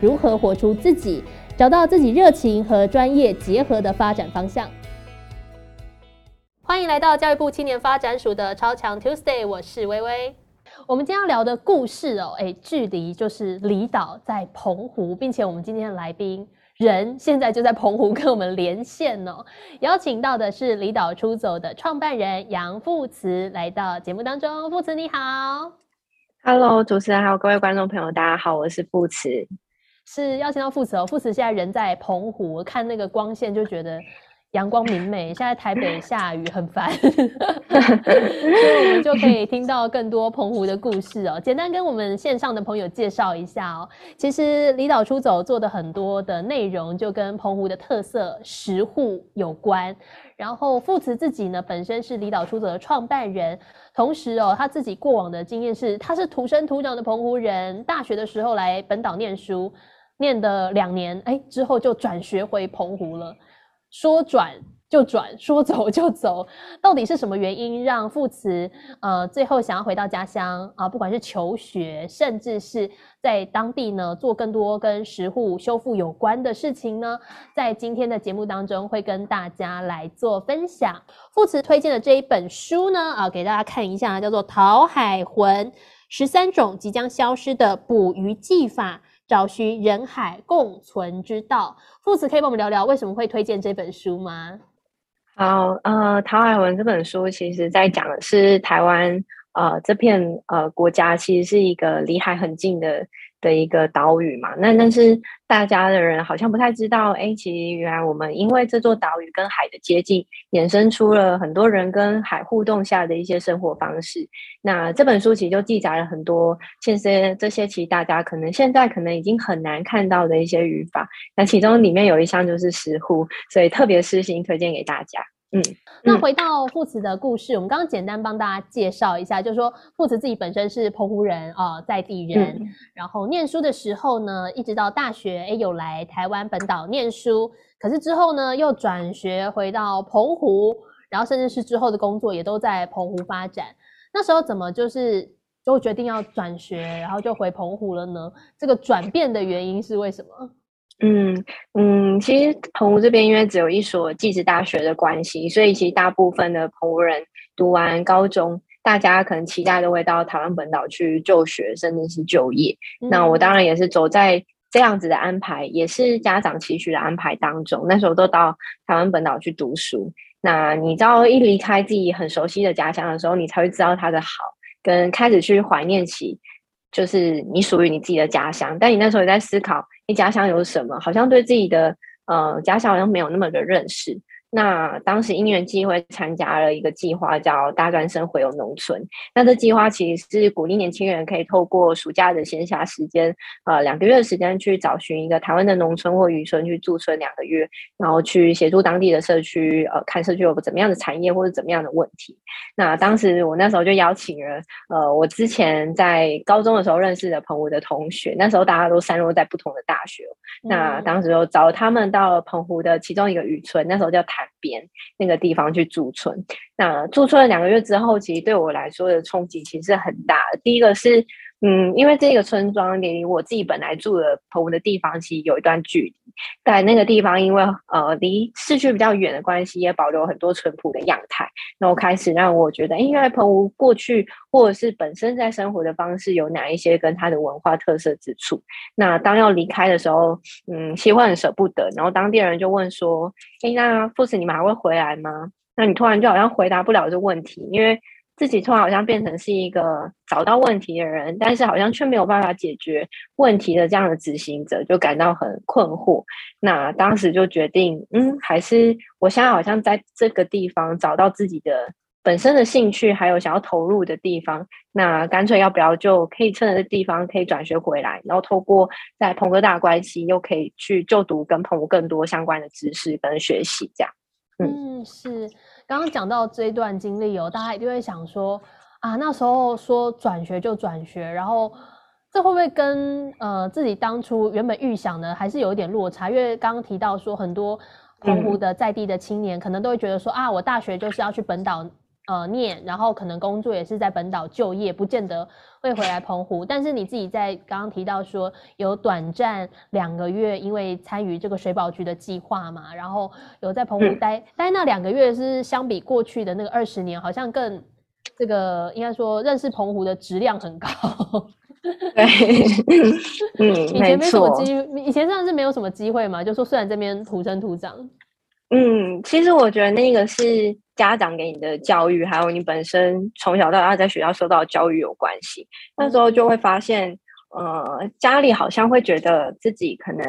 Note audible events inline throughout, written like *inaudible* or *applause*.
如何活出自己，找到自己热情和专业结合的发展方向？欢迎来到教育部青年发展署的超强 Tuesday，我是微微。我们今天要聊的故事哦，哎，距离就是离岛在澎湖，并且我们今天的来宾人现在就在澎湖跟我们连线哦。邀请到的是离岛出走的创办人杨富慈来到节目当中。富慈你好，Hello，主持人还有各位观众朋友，大家好，我是富慈。是邀请到副慈哦，副慈现在人在澎湖，看那个光线就觉得阳光明媚。现在台北下雨很烦，*laughs* 所以我们就可以听到更多澎湖的故事哦。简单跟我们线上的朋友介绍一下哦。其实离岛出走做的很多的内容就跟澎湖的特色食户有关。然后副慈自己呢本身是离岛出走的创办人，同时哦他自己过往的经验是他是土生土长的澎湖人，大学的时候来本岛念书。念的两年，哎，之后就转学回澎湖了。说转就转，说走就走，到底是什么原因让父慈呃最后想要回到家乡啊？不管是求学，甚至是在当地呢做更多跟食户修复有关的事情呢？在今天的节目当中会跟大家来做分享。父慈推荐的这一本书呢，啊，给大家看一下，叫做《陶海魂：十三种即将消失的捕鱼技法》。找寻人海共存之道，副词可以帮我们聊聊为什么会推荐这本书吗？好，呃，陶海文这本书其实在讲的是台湾，呃，这片呃国家其实是一个离海很近的。的一个岛屿嘛，那但是大家的人好像不太知道，哎，其实原来我们因为这座岛屿跟海的接近，衍生出了很多人跟海互动下的一些生活方式。那这本书其实就记载了很多这些这些，其实大家可能现在可能已经很难看到的一些语法。那其中里面有一项就是石户，所以特别私心推荐给大家。嗯，那回到父慈的故事，我们刚刚简单帮大家介绍一下，就是说父慈自己本身是澎湖人啊，在地人，然后念书的时候呢，一直到大学，哎，有来台湾本岛念书，可是之后呢，又转学回到澎湖，然后甚至是之后的工作也都在澎湖发展。那时候怎么就是就决定要转学，然后就回澎湖了呢？这个转变的原因是为什么？嗯嗯，其实澎湖这边因为只有一所技职大学的关系，所以其实大部分的澎湖人读完高中，大家可能期待都会到台湾本岛去就学，甚至是就业。那我当然也是走在这样子的安排，也是家长期许的安排当中。那时候都到台湾本岛去读书。那你知道，一离开自己很熟悉的家乡的时候，你才会知道它的好，跟开始去怀念起，就是你属于你自己的家乡。但你那时候也在思考。你家乡有什么？好像对自己的呃家乡好像没有那么的认识。那当时因缘机会参加了一个计划，叫“大专生回游农村”。那这计划其实是鼓励年轻人可以透过暑假的闲暇时间，呃，两个月的时间去找寻一个台湾的农村或渔村去驻村两个月，然后去协助当地的社区，呃，看社区有怎么样的产业或者怎么样的问题。那当时我那时候就邀请了，呃，我之前在高中的时候认识的澎湖的同学，那时候大家都散落在不同的大学。那当时就找他们到澎湖的其中一个渔村，那时候叫台。边那个地方去驻村，那驻村了两个月之后，其实对我来说的冲击其实很大。第一个是，嗯，因为这个村庄离我自己本来住的澎湖的地方其实有一段距离，在那个地方因为呃离市区比较远的关系，也保留很多淳朴的样态。那我开始让我觉得，因为澎湖过去或者是本身在生活的方式有哪一些跟它的文化特色之处？那当要离开的时候，嗯，其实会很舍不得。然后当地人就问说：“哎，那父子你们还会回来吗？”那你突然就好像回答不了这问题，因为自己突然好像变成是一个找到问题的人，但是好像却没有办法解决问题的这样的执行者，就感到很困惑。那当时就决定，嗯，还是我现在好像在这个地方找到自己的本身的兴趣还有想要投入的地方，那干脆要不要就可以趁着地方可以转学回来，然后透过在澎哥大关系又可以去就读跟澎湖更多相关的知识跟学习，这样。嗯，是刚刚讲到这一段经历哦，大家一定会想说啊，那时候说转学就转学，然后这会不会跟呃自己当初原本预想的还是有一点落差？因为刚刚提到说很多澎湖的在地的青年可能都会觉得说啊，我大学就是要去本岛。呃，念，然后可能工作也是在本岛就业，不见得会回来澎湖。但是你自己在刚刚提到说有短暂两个月，因为参与这个水保局的计划嘛，然后有在澎湖待，待那两个月是相比过去的那个二十年，好像更这个应该说认识澎湖的质量很高。对，嗯，*laughs* 以前没什么机，以前真的是没有什么机会嘛。就说虽然这边土生土长。嗯，其实我觉得那个是家长给你的教育，还有你本身从小到大在学校受到的教育有关系。那时候就会发现，呃，家里好像会觉得自己可能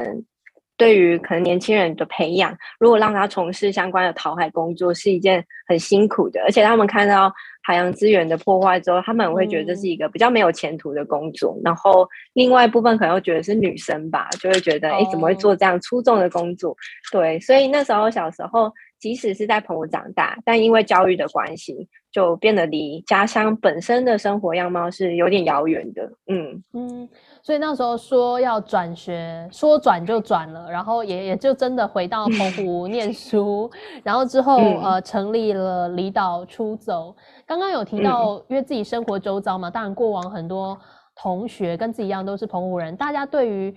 对于可能年轻人的培养，如果让他从事相关的淘海工作，是一件很辛苦的，而且他们看到。海洋资源的破坏之后，他们会觉得这是一个比较没有前途的工作。然后另外一部分可能会觉得是女生吧，就会觉得哎，怎么会做这样出众的工作？对，所以那时候小时候，即使是在澎湖长大，但因为教育的关系，就变得离家乡本身的生活样貌是有点遥远的。嗯嗯。所以那时候说要转学，说转就转了，然后也也就真的回到澎湖 *laughs* 念书，然后之后呃成立了离岛出走。刚刚有提到，因为自己生活周遭嘛，当然过往很多同学跟自己一样都是澎湖人，大家对于。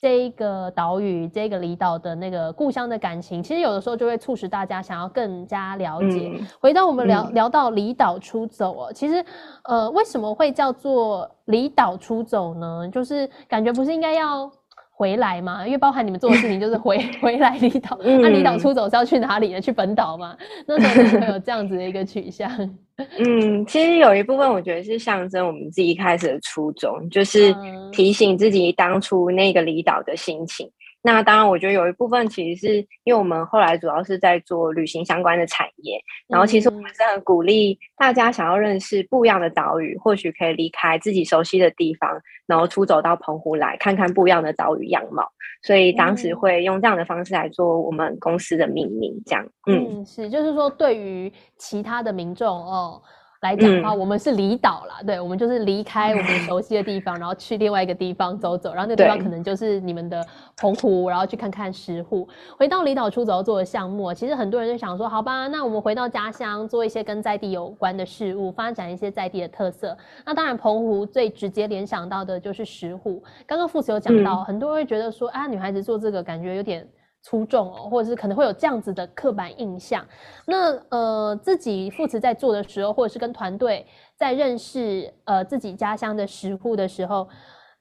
这一个岛屿，这个离岛的那个故乡的感情，其实有的时候就会促使大家想要更加了解。回到我们聊聊到离岛出走哦，其实呃，为什么会叫做离岛出走呢？就是感觉不是应该要。回来嘛，因为包含你们做的事情就是回 *laughs* 回来离岛，那离岛出走是要去哪里呢？去本岛嘛？那时候会有这样子的一个取向。嗯，其实有一部分我觉得是象征我们自己一开始的初衷，就是提醒自己当初那个离岛的心情。那当然，我觉得有一部分其实是因为我们后来主要是在做旅行相关的产业，然后其实我们是很鼓励大家想要认识不一样的岛屿，或许可以离开自己熟悉的地方，然后出走到澎湖来看看不一样的岛屿样貌。所以当时会用这样的方式来做我们公司的命名，这样。嗯，是，就是说对于其他的民众哦。来讲的话，我们是离岛啦，对，我们就是离开我们熟悉的地方，*laughs* 然后去另外一个地方走走，然后那地方可能就是你们的澎湖，然后去看看石沪。回到离岛出走做的项目，其实很多人就想说，好吧，那我们回到家乡做一些跟在地有关的事物，发展一些在地的特色。那当然，澎湖最直接联想到的就是石沪。刚刚副词有讲到，很多人会觉得说，啊，女孩子做这个感觉有点。出众哦，或者是可能会有这样子的刻板印象。那呃，自己父慈在做的时候，或者是跟团队在认识呃自己家乡的食户的时候，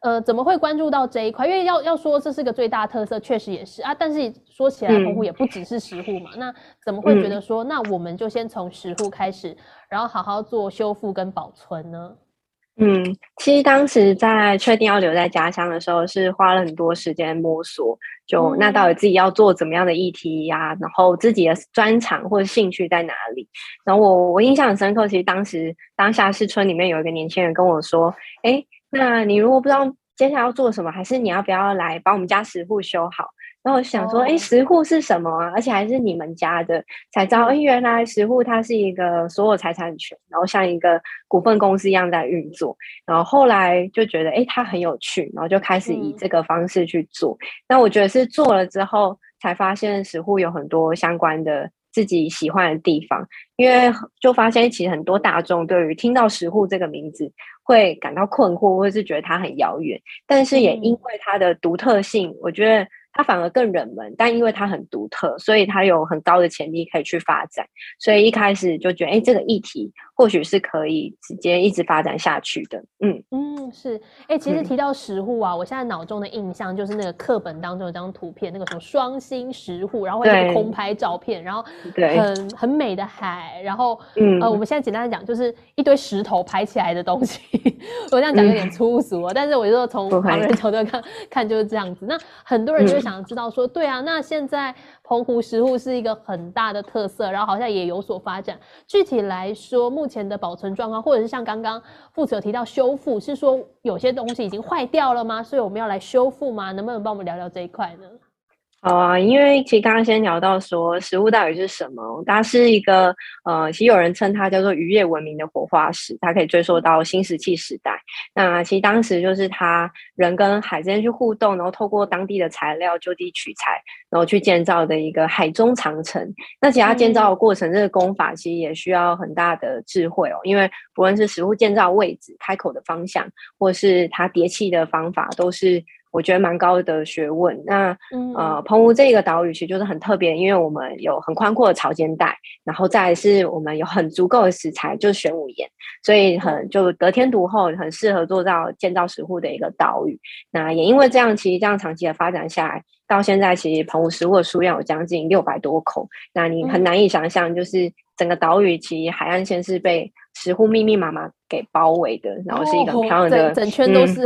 呃，怎么会关注到这一块？因为要要说这是个最大特色，确实也是啊。但是说起来，澎湖也不只是食户嘛。那怎么会觉得说，那我们就先从食户开始，然后好好做修复跟保存呢？嗯，其实当时在确定要留在家乡的时候，是花了很多时间摸索。就那到底自己要做怎么样的议题呀？然后自己的专长或者兴趣在哪里？然后我我印象很深刻，其实当时当下是村里面有一个年轻人跟我说：“哎，那你如果不知道接下来要做什么，还是你要不要来把我们家石户修好？”然后我想说，哎，石户是什么啊？而且还是你们家的，才知道，哎，原来石户它是一个所有财产权，然后像一个股份公司一样在运作。然后后来就觉得，哎，它很有趣，然后就开始以这个方式去做。那我觉得是做了之后，才发现石户有很多相关的自己喜欢的地方。因为就发现，其实很多大众对于听到石户这个名字会感到困惑，或者是觉得它很遥远。但是也因为它的独特性，我觉得。它反而更冷门，但因为它很独特，所以它有很高的潜力可以去发展。所以一开始就觉得，哎，这个议题或许是可以直接一直发展下去的。嗯嗯，是。哎，其实提到石户啊，我现在脑中的印象就是那个课本当中有张图片，那个什么双星石户，然后会有空拍照片，然后很很美的海，然后呃，我们现在简单的讲，就是一堆石头拍起来的东西。*laughs* 我这样讲有点粗俗，但是我就从旁人角度看看就是这样子。那很多人就。想知道说，对啊，那现在澎湖食物是一个很大的特色，然后好像也有所发展。具体来说，目前的保存状况，或者是像刚刚负责提到修复，是说有些东西已经坏掉了吗？所以我们要来修复吗？能不能帮我们聊聊这一块呢？好啊，因为其实刚刚先聊到说食物到底是什么，它是一个呃，其实有人称它叫做渔业文明的活化石，它可以追溯到新石器时代。那其实当时就是它人跟海之间去互动，然后透过当地的材料就地取材，然后去建造的一个海中长城。那其他建造的过程，这个功法其实也需要很大的智慧哦，因为不论是食物建造位置、开口的方向，或是它叠砌的方法，都是。我觉得蛮高的学问。那呃，澎湖这个岛屿其实就是很特别，因为我们有很宽阔的潮间带，然后再是我们有很足够的食材，就是玄武岩，所以很就得天独厚，很适合做到建造石户的一个岛屿。那也因为这样，其实这样长期的发展下来，到现在其实澎湖石户的数量有将近六百多口。那你很难以想象，就是整个岛屿其实海岸线是被石户密密麻麻给包围的，然后是一个很漂亮的整圈都是。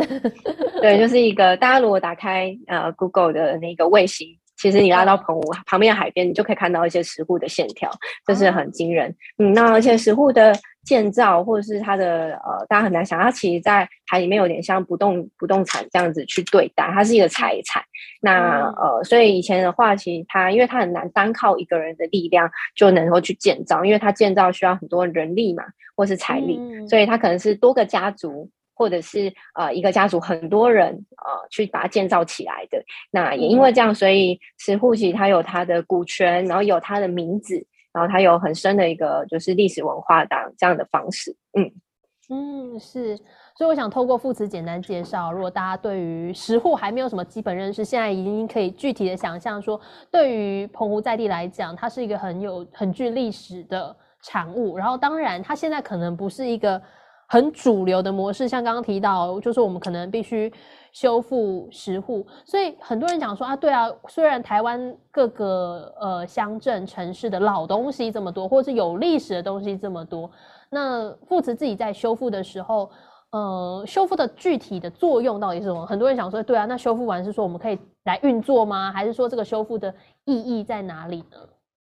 对，就 *laughs* 是一个大家如果打开呃 Google 的那个卫星，其实你拉到澎湖旁边的海边，你就可以看到一些石户的线条，这是很惊人。嗯，那而且石户的建造或者是它的呃，大家很难想，它其实在海里面有点像不动不动产这样子去对待，它是一个财产。那呃，所以以前的话，其实它因为它很难单靠一个人的力量就能够去建造，因为它建造需要很多人力嘛，或是财力，所以它可能是多个家族。或者是呃一个家族很多人呃去把它建造起来的，那也因为这样，所以石户其实它有它的股权，然后有它的名字，然后它有很深的一个就是历史文化的这样的方式。嗯嗯是，所以我想透过副词简单介绍，如果大家对于石户还没有什么基本认识，现在已经可以具体的想象说，对于澎湖在地来讲，它是一个很有很具历史的产物。然后当然，它现在可能不是一个。很主流的模式，像刚刚提到，就是我们可能必须修复十户，所以很多人讲说啊，对啊，虽然台湾各个呃乡镇城市的老东西这么多，或者是有历史的东西这么多，那父慈自己在修复的时候，呃，修复的具体的作用到底是什么？很多人想说，对啊，那修复完是说我们可以来运作吗？还是说这个修复的意义在哪里呢？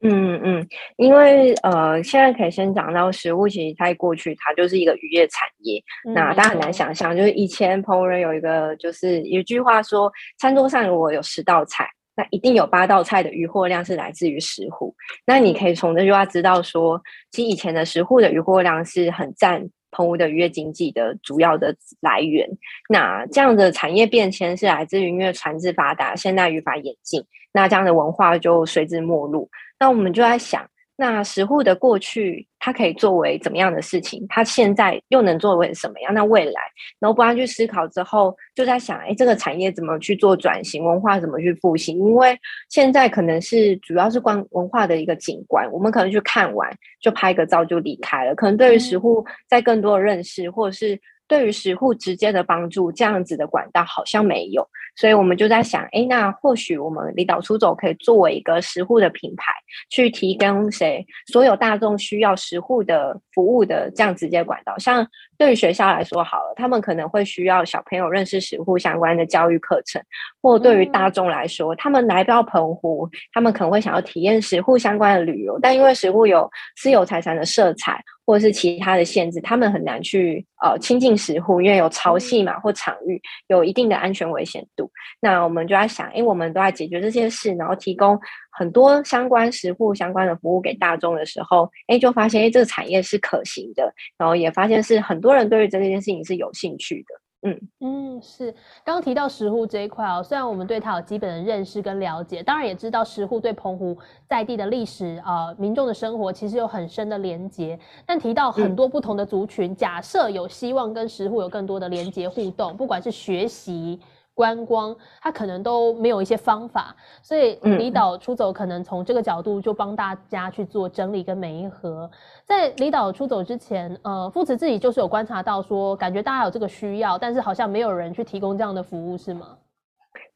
嗯嗯，因为呃，现在可以先讲到食物，其实在过去它就是一个渔业产业。那大家很难想象，就是以前澎湖人有一个，就是有一句话说，餐桌上如果有十道菜，那一定有八道菜的渔获量是来自于石户。那你可以从这句话知道说，其实以前的石户的渔获量是很占澎湖的渔业经济的主要的来源。那这样的产业变迁是来自于因为船只发达，现代渔法演进，那这样的文化就随之没落。那我们就在想，那石户的过去，它可以作为怎么样的事情？它现在又能作为什么样？那未来，然后不断去思考之后，就在想，哎，这个产业怎么去做转型？文化怎么去复兴？因为现在可能是主要是观文化的一个景观，我们可能去看完就拍个照就离开了。可能对于石户在更多的认识，或者是对于石户直接的帮助，这样子的管道好像没有。所以我们就在想，哎，那或许我们离岛出走可以作为一个食户的品牌，去提供谁所有大众需要食户的服务的这样直接管道。像对于学校来说好了，他们可能会需要小朋友认识食户相关的教育课程，或对于大众来说，他们来到澎湖，他们可能会想要体验食户相关的旅游，但因为食户有私有财产的色彩。或者是其他的限制，他们很难去呃亲近石户，因为有潮汐嘛或场域，有一定的安全危险度。那我们就在想，因为，我们都在解决这些事，然后提供很多相关食户相关的服务给大众的时候，哎，就发现哎这个产业是可行的，然后也发现是很多人对于这件事情是有兴趣的。嗯嗯，是刚刚提到石户这一块哦，虽然我们对它有基本的认识跟了解，当然也知道石户对澎湖在地的历史啊、民众的生活其实有很深的连结。但提到很多不同的族群，假设有希望跟石户有更多的连接互动，不管是学习。观光，他可能都没有一些方法，所以离岛出走可能从这个角度就帮大家去做整理跟每一盒。在离岛出走之前，呃，父子自己就是有观察到说，感觉大家有这个需要，但是好像没有人去提供这样的服务，是吗？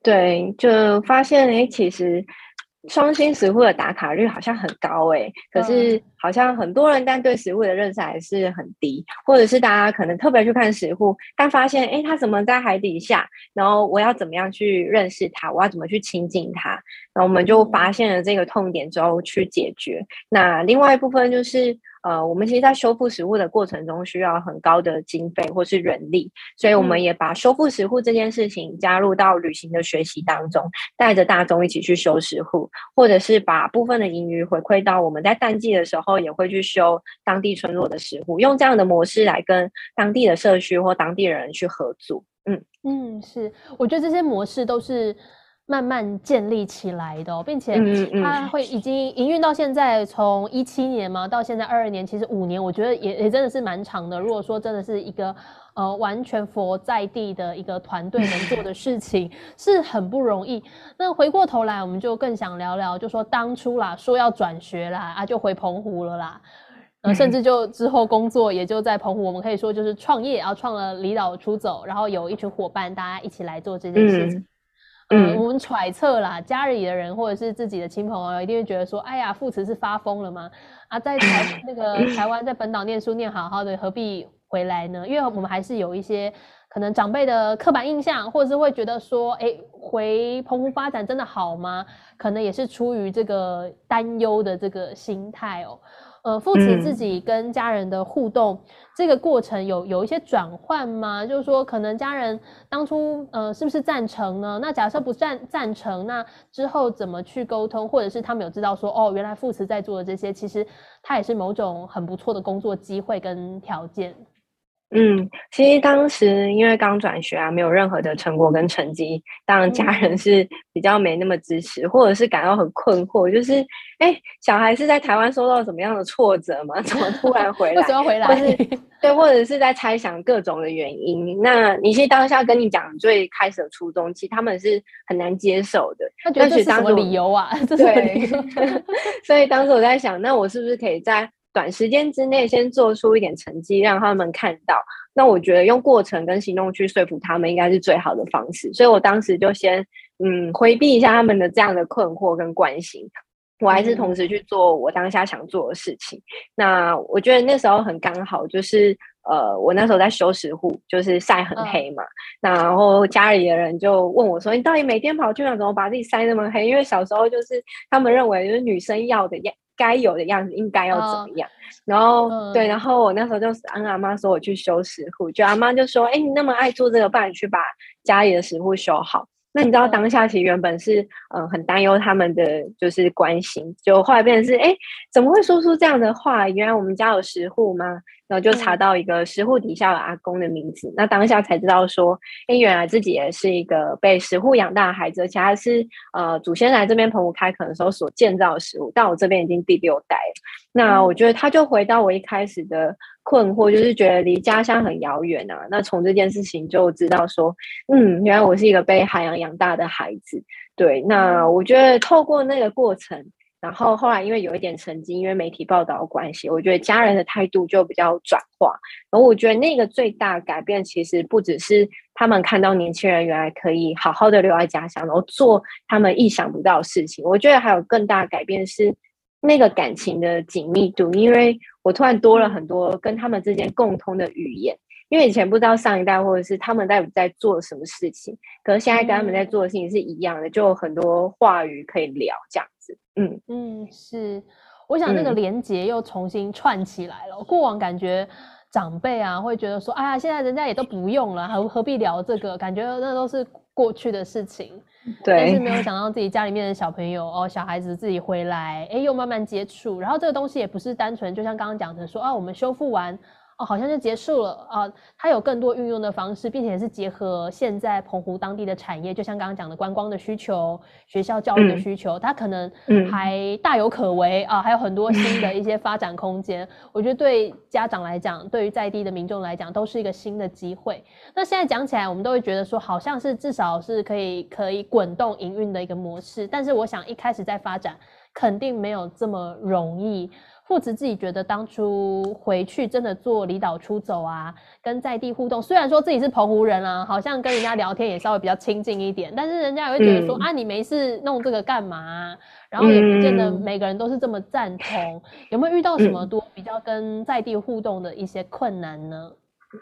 对，就发现哎，其实双星食物的打卡率好像很高哎，可是好像很多人但对食物的认识还是很低，或者是大家可能特别去看食物，但发现哎，它怎么在海底下？然后我要怎么样去认识它？我要怎么去亲近它？然后我们就发现了这个痛点之后去解决。那另外一部分就是。呃，我们其实，在修复食物的过程中，需要很高的经费或是人力，所以我们也把修复食物这件事情加入到旅行的学习当中，带着大众一起去修食物，或者是把部分的盈余回馈到我们在淡季的时候，也会去修当地村落的食物，用这样的模式来跟当地的社区或当地人去合作。嗯嗯，是，我觉得这些模式都是。慢慢建立起来的，并且它会已经营运到现在，从一七年嘛到现在二二年，其实五年，我觉得也也真的是蛮长的。如果说真的是一个呃完全佛在地的一个团队能做的事情，*laughs* 是很不容易。那回过头来，我们就更想聊聊，就说当初啦，说要转学啦，啊，就回澎湖了啦，呃，甚至就之后工作也就在澎湖，我们可以说就是创业，然后创了离岛出走，然后有一群伙伴，大家一起来做这件事情。嗯，我们揣测啦，家里的人或者是自己的亲朋友一定会觉得说，哎呀，父慈是发疯了吗？啊，在台 *clears throat* 那个台湾，在本岛念书念好好的，何必回来呢？因为我们还是有一些可能长辈的刻板印象，或者是会觉得说，哎，回澎湖发展真的好吗？可能也是出于这个担忧的这个心态哦。呃，父子自己跟家人的互动，这个过程有有一些转换吗？就是说，可能家人当初呃是不是赞成呢？那假设不赞赞成，那之后怎么去沟通？或者是他们有知道说，哦，原来父慈在做的这些，其实他也是某种很不错的工作机会跟条件。嗯，其实当时因为刚转学啊，没有任何的成果跟成绩，当然家人是比较没那么支持，或者是感到很困惑，就是哎，小孩是在台湾受到什么样的挫折吗？*laughs* 怎么突然回来？为什么回来？*laughs* 对，或者是在猜想各种的原因。那你其实当下跟你讲最开始的初衷，其实他们是很难接受的。他觉得 *laughs* 这是什么理由啊？对，所以当时我在想，那我是不是可以在。短时间之内先做出一点成绩，让他们看到。那我觉得用过程跟行动去说服他们，应该是最好的方式。所以我当时就先嗯回避一下他们的这样的困惑跟关心，我还是同时去做我当下想做的事情。那我觉得那时候很刚好，就是呃我那时候在修石户，就是晒很黑嘛。那然后家里的人就问我说：“你到底每天跑去哪？怎么把自己晒那么黑？”因为小时候就是他们认为就是女生要的样。该有的样子应该要怎么样？然后对，然后我那时候就是跟阿妈说我去修食护，就阿妈就说：“哎，你那么爱做这个，不然去把家里的食户修好。”那你知道当下其实原本是嗯很担忧他们的就是关心，就后来变成是哎怎么会说出这样的话？原来我们家有食户吗？然后就查到一个石户底下的阿公的名字，那当下才知道说，哎，原来自己也是一个被石户养大的孩子，而且他是呃祖先来这边澎湖开垦的时候所建造的石户，但我这边已经第六代了。那我觉得他就回到我一开始的困惑，就是觉得离家乡很遥远啊。那从这件事情就知道说，嗯，原来我是一个被海洋养大的孩子。对，那我觉得透过那个过程。然后后来因为有一点成绩，因为媒体报道的关系，我觉得家人的态度就比较转化。然后我觉得那个最大改变，其实不只是他们看到年轻人原来可以好好的留在家乡，然后做他们意想不到的事情。我觉得还有更大改变是那个感情的紧密度，因为我突然多了很多跟他们之间共通的语言。因为以前不知道上一代或者是他们在在做什么事情，可是现在跟他们在做的事情是一样的，就有很多话语可以聊这样。嗯嗯，是，我想那个连接又重新串起来了。过往感觉长辈啊会觉得说，哎呀，现在人家也都不用了，何何必聊这个？感觉那都是过去的事情。对，但是没有想到自己家里面的小朋友哦，小孩子自己回来，哎，又慢慢接触，然后这个东西也不是单纯，就像刚刚讲的说啊，我们修复完。哦，好像就结束了啊！它有更多运用的方式，并且是结合现在澎湖当地的产业，就像刚刚讲的观光的需求、学校教育的需求，它可能还大有可为啊！还有很多新的一些发展空间。我觉得对家长来讲，对于在地的民众来讲，都是一个新的机会。那现在讲起来，我们都会觉得说，好像是至少是可以可以滚动营运的一个模式。但是我想一开始在发展。肯定没有这么容易。父子自己觉得当初回去真的做离岛出走啊，跟在地互动，虽然说自己是澎湖人啊，好像跟人家聊天也稍微比较亲近一点，但是人家也会觉得说啊，你没事弄这个干嘛？然后也不见得每个人都是这么赞同。有没有遇到什么多比较跟在地互动的一些困难呢？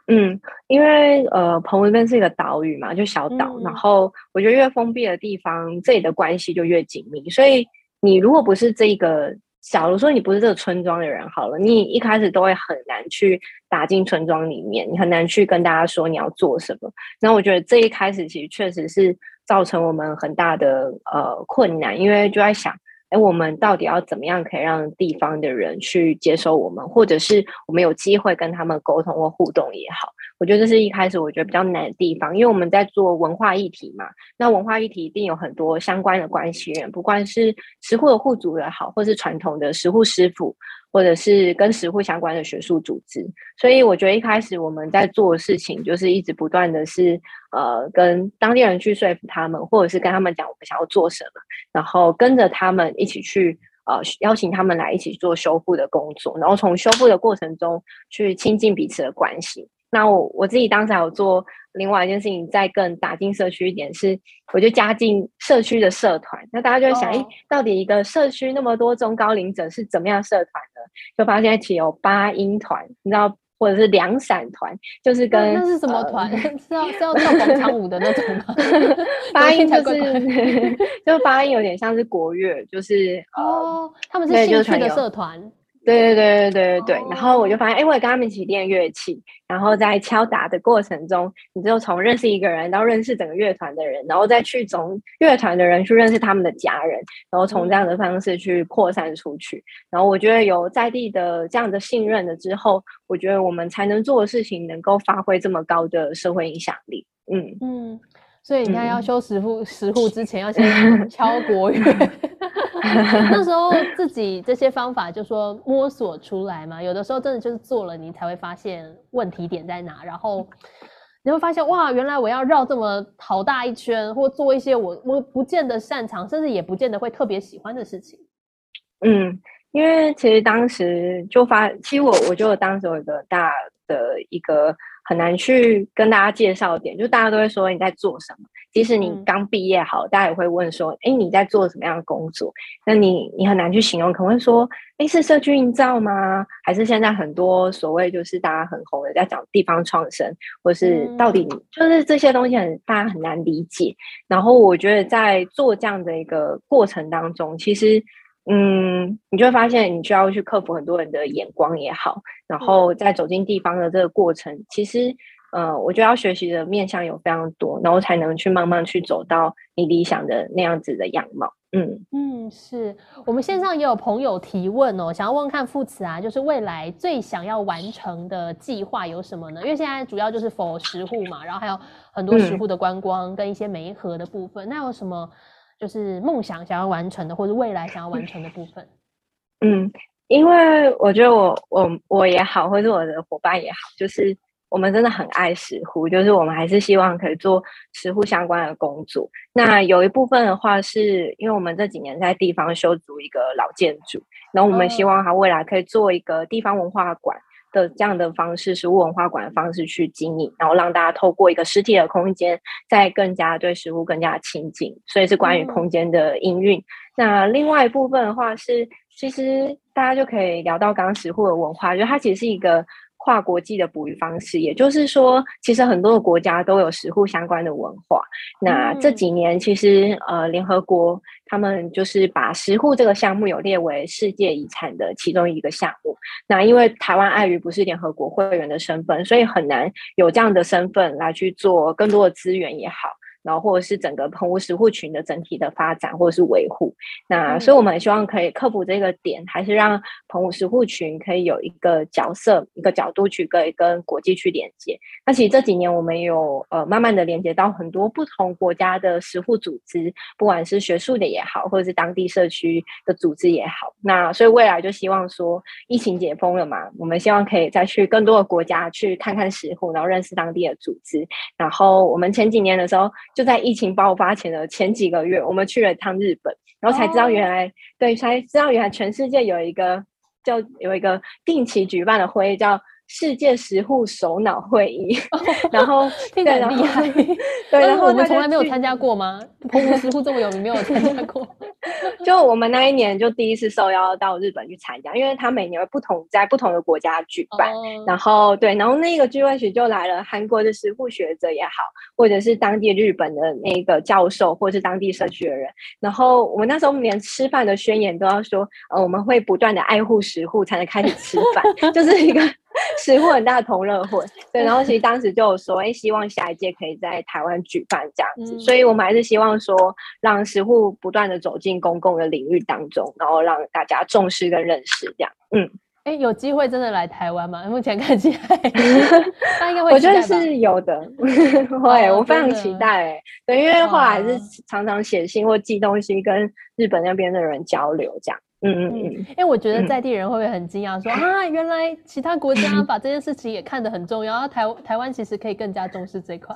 嗯，因为呃，澎湖那边是一个岛屿嘛，就小岛，然后我觉得越封闭的地方，这里的关系就越紧密，所以你如果不是这个。假如说你不是这个村庄的人，好了，你一开始都会很难去打进村庄里面，你很难去跟大家说你要做什么。那我觉得这一开始其实确实是造成我们很大的呃困难，因为就在想。哎，我们到底要怎么样可以让地方的人去接受我们，或者是我们有机会跟他们沟通或互动也好？我觉得这是一开始我觉得比较难的地方，因为我们在做文化议题嘛，那文化议题一定有很多相关的关系人，不管是食户的户主也好，或是传统的食户师傅。或者是跟食护相关的学术组织，所以我觉得一开始我们在做的事情，就是一直不断的是呃跟当地人去说服他们，或者是跟他们讲我们想要做什么，然后跟着他们一起去呃邀请他们来一起做修复的工作，然后从修复的过程中去亲近彼此的关系。那我我自己当时还有做另外一件事情，再更打进社区一点，是我就加进社区的社团。那大家就会想，哎，到底一个社区那么多中高龄者是怎么样社团呢？就发现其有八音团，你知道，或者是两闪团，就是跟那是什么团？*laughs* 是要是要跳广场舞的那种吗？*laughs* 八音就是，就八音有点像是国乐，就是哦，他们是兴趣的社团。对对对对对对对，然后我就发现，哎，我也跟他们一起练乐器，然后在敲打的过程中，你就从认识一个人到认识整个乐团的人，然后再去从乐团的人去认识他们的家人，然后从这样的方式去扩散出去。然后我觉得有在地的这样的信任了之后，我觉得我们才能做的事情能够发挥这么高的社会影响力。嗯嗯。所以你看，要修十户十户之前，要先敲国乐。*laughs* 那时候自己这些方法就说摸索出来嘛，有的时候真的就是做了，你才会发现问题点在哪。然后你会发现，哇，原来我要绕这么好大一圈，或做一些我我不见得擅长，甚至也不见得会特别喜欢的事情。嗯，因为其实当时就发，其实我我觉得当时有一个大的一个。很难去跟大家介绍点，就大家都会说你在做什么。即使你刚毕业好，大家也会问说：“哎，你在做什么样的工作？”那你你很难去形容，可能会说：“哎，是社区营造吗？还是现在很多所谓就是大家很红的在讲地方创生，或是到底就是这些东西很大家很难理解。”然后我觉得在做这样的一个过程当中，其实。嗯，你就会发现，你需要去克服很多人的眼光也好，然后在走进地方的这个过程，其实，呃，我觉得要学习的面向有非常多，然后才能去慢慢去走到你理想的那样子的样貌。嗯嗯，是我们线上也有朋友提问哦，想要问看副词啊，就是未来最想要完成的计划有什么呢？因为现在主要就是否食户嘛，然后还有很多食户的观光跟一些媒合的部分，那有什么？就是梦想想要完成的，或者未来想要完成的部分。*laughs* 嗯，因为我觉得我我我也好，或者我的伙伴也好，就是我们真的很爱石斛，就是我们还是希望可以做石斛相关的工作。那有一部分的话，是因为我们这几年在地方修筑一个老建筑，然后我们希望它未来可以做一个地方文化馆。的这样的方式，食物文化馆的方式去经营，然后让大家透过一个实体的空间，再更加对食物更加亲近。所以是关于空间的营运。那另外一部分的话是，其实大家就可以聊到刚刚食物的文化，就它其实是一个。跨国际的捕鱼方式，也就是说，其实很多的国家都有食户相关的文化。那这几年，其实呃，联合国他们就是把石沪这个项目有列为世界遗产的其中一个项目。那因为台湾碍于不是联合国会员的身份，所以很难有这样的身份来去做更多的资源也好。然后或者是整个澎湖石户群的整体的发展或者是维护，那所以我们希望可以克服这个点，还是让澎湖石户群可以有一个角色、一个角度去跟跟国际去连接。那其实这几年我们有呃慢慢的连接到很多不同国家的石户组织，不管是学术的也好，或者是当地社区的组织也好。那所以未来就希望说，疫情解封了嘛，我们希望可以再去更多的国家去看看石户，然后认识当地的组织。然后我们前几年的时候。就在疫情爆发前的前几个月，我们去了一趟日本，然后才知道原来对，才知道原来全世界有一个叫有一个定期举办的会议叫。世界食户首脑会议，*laughs* 然后 *laughs* 听起来厉害。*laughs* 对，然后我们从来没有参加过吗？澎湖食户这么有名，没有参加过。就我们那一年就第一次受邀到日本去参加，因为他每年会不同在不同的国家举办。然后对，然后那个聚会时就来了韩国的食户学者也好，或者是当地日本的那个教授，或者是当地社区的人。然后我们那时候连吃饭的宣言都要说，呃，我们会不断的爱护食户，才能开始吃饭，就是一个。*laughs* 食户很大的同乐会，*laughs* 对，然后其实当时就有说，哎，希望下一届可以在台湾举办这样子，所以我们还是希望说，让食户不断的走进公共的领域当中，然后让大家重视跟认识这样。嗯，哎，有机会真的来台湾吗？目前看起来，*laughs* 他应该会，我觉得是有的，会，我非常期待。对，因为后来是常常写信或寄东西跟日本那边的人交流这样。嗯嗯嗯，因为我觉得在地人会不会很惊讶，说 *laughs* 啊，原来其他国家 *laughs* 把这件事情也看得很重要，台台湾其实可以更加重视这块。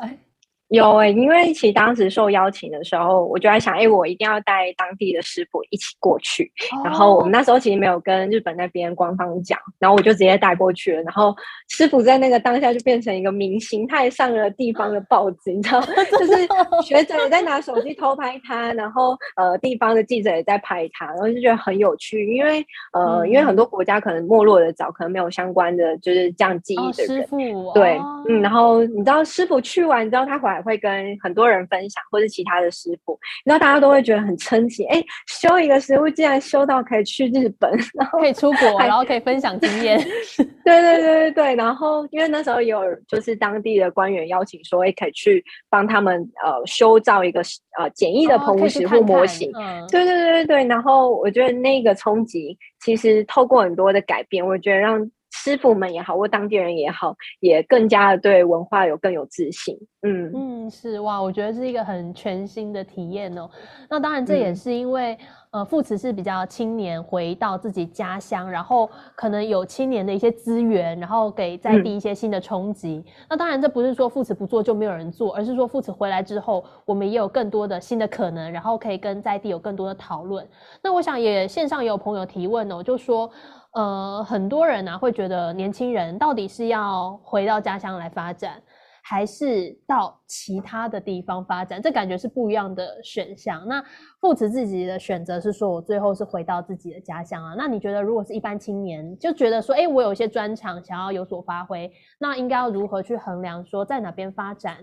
有哎，因为其实当时受邀请的时候，我就在想，哎，我一定要带当地的师傅一起过去。然后我们那时候其实没有跟日本那边官方讲，然后我就直接带过去了。然后师傅在那个当下就变成一个明星，他也上了地方的报纸，你知道，*laughs* 就是学者也在拿手机偷拍他，然后呃，地方的记者也在拍他，然后就觉得很有趣，因为呃，因为很多国家可能没落的早，可能没有相关的就是这样记忆的人。师傅对，嗯，然后你知道师傅去完之后，他回来。会跟很多人分享，或是其他的师傅，然后大家都会觉得很称奇。哎，修一个食物竟然修到可以去日本，然后可以出国，然后可以分享经验。*laughs* 对对对对对。然后因为那时候有就是当地的官员邀请说，哎，可以去帮他们呃修造一个呃简易的棚屋食物模型。对对对对对。然后我觉得那个冲击，其实透过很多的改变，我觉得让。师傅们也好，或当地人也好，也更加的对文化有更有自信。嗯嗯，是哇，我觉得是一个很全新的体验哦。那当然，这也是因为呃，父慈是比较青年回到自己家乡，然后可能有青年的一些资源，然后给在地一些新的冲击。那当然，这不是说父慈不做就没有人做，而是说父慈回来之后，我们也有更多的新的可能，然后可以跟在地有更多的讨论。那我想也线上也有朋友提问哦，就说。呃，很多人呢会觉得年轻人到底是要回到家乡来发展，还是到其他的地方发展？这感觉是不一样的选项。那父慈自己的选择是说，我最后是回到自己的家乡啊。那你觉得，如果是一般青年就觉得说，哎，我有一些专长想要有所发挥，那应该要如何去衡量说在哪边发展？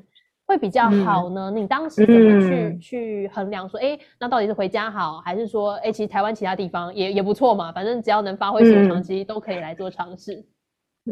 会比较好呢？你当时怎么去去衡量说，哎，那到底是回家好，还是说，哎，其实台湾其他地方也也不错嘛？反正只要能发挥所长，其实都可以来做尝试。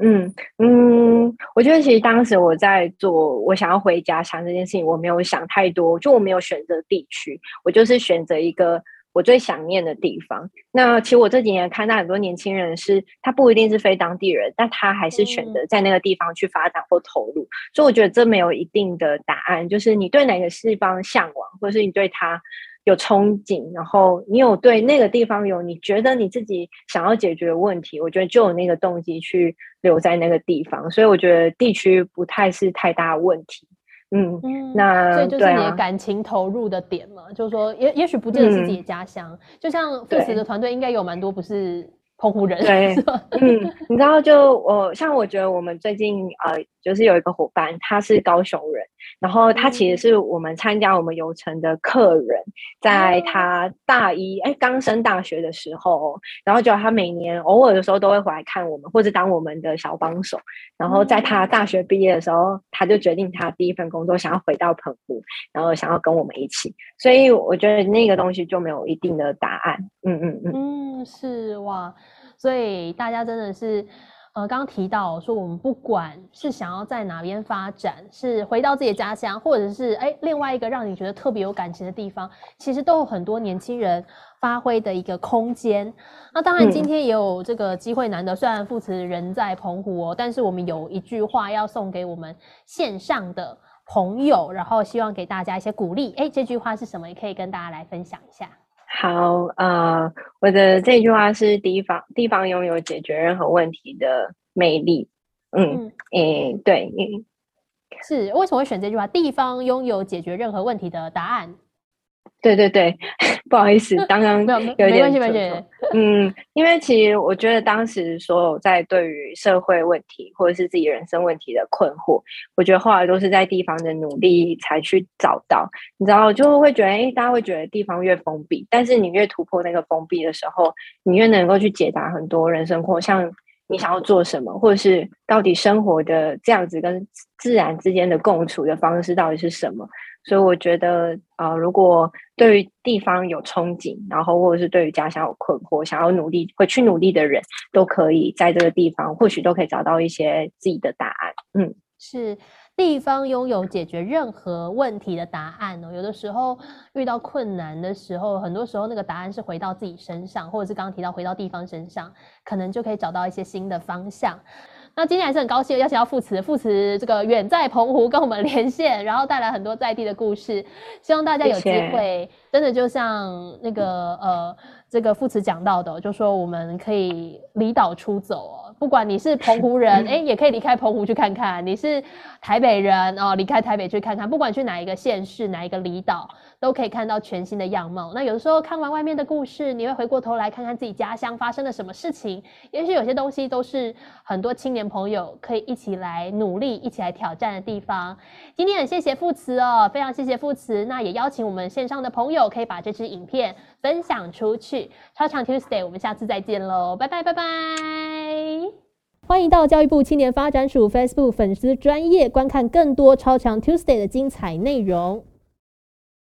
嗯嗯，我觉得其实当时我在做我想要回家乡这件事情，我没有想太多，就我没有选择地区，我就是选择一个。我最想念的地方。那其实我这几年看到很多年轻人是，他不一定是非当地人，但他还是选择在那个地方去发展或投入。所以我觉得这没有一定的答案，就是你对哪个地方向往，或者是你对他有憧憬，然后你有对那个地方有你觉得你自己想要解决的问题，我觉得就有那个动机去留在那个地方。所以我觉得地区不太是太大问题。嗯，那所以就是你的感情投入的点嘛，就是说，也也许不见得是自己的家乡，就像父慈的团队应该有蛮多不是。澎湖人对，*laughs* 嗯，你知道，就我像我觉得我们最近呃，就是有一个伙伴，他是高雄人，然后他其实是我们参加我们游程的客人，在他大一哎刚升大学的时候，然后就他每年偶尔的时候都会回来看我们，或者当我们的小帮手，然后在他大学毕业的时候，他就决定他第一份工作想要回到澎湖，然后想要跟我们一起，所以我觉得那个东西就没有一定的答案，嗯嗯嗯，嗯是哇。所以大家真的是，呃，刚刚提到说，我们不管是想要在哪边发展，是回到自己的家乡，或者是哎另外一个让你觉得特别有感情的地方，其实都有很多年轻人发挥的一个空间。那当然，今天也有这个机会难得，虽然父慈人在澎湖哦，但是我们有一句话要送给我们线上的朋友，然后希望给大家一些鼓励。哎，这句话是什么？也可以跟大家来分享一下。好，呃，我的这句话是地方地方拥有解决任何问题的魅力。嗯，诶，对，是为什么会选这句话？地方拥有解决任何问题的答案。对对对，*laughs* 不好意思，刚刚有点没关系，嗯，因为其实我觉得当时所有在对于社会问题或者是自己人生问题的困惑，我觉得后来都是在地方的努力才去找到。你知道，就会觉得，哎，大家会觉得地方越封闭，但是你越突破那个封闭的时候，你越能够去解答很多人生或像你想要做什么，或者是到底生活的这样子跟自然之间的共处的方式到底是什么。所以我觉得，呃，如果对于地方有憧憬，然后或者是对于家乡有困惑，想要努力会去努力的人，都可以在这个地方，或许都可以找到一些自己的答案。嗯，是地方拥有解决任何问题的答案哦。有的时候遇到困难的时候，很多时候那个答案是回到自己身上，或者是刚刚提到回到地方身上，可能就可以找到一些新的方向。*laughs* 那今天还是很高兴邀请到副词，副词这个远在澎湖跟我们连线，然后带来很多在地的故事，希望大家有机会，真的就像那个呃这个副词讲到的，就说我们可以离岛出走哦，不管你是澎湖人，哎，也可以离开澎湖去看看；你是台北人哦，离开台北去看看。不管去哪一个县市，哪一个离岛。都可以看到全新的样貌。那有的时候看完外面的故事，你会回过头来看看自己家乡发生了什么事情。也许有些东西都是很多青年朋友可以一起来努力、一起来挑战的地方。今天很谢谢副词哦，非常谢谢副词。那也邀请我们线上的朋友可以把这支影片分享出去。超长 Tuesday，我们下次再见喽，拜拜拜拜！欢迎到教育部青年发展署 Facebook 粉丝专业观看更多超强 Tuesday 的精彩内容。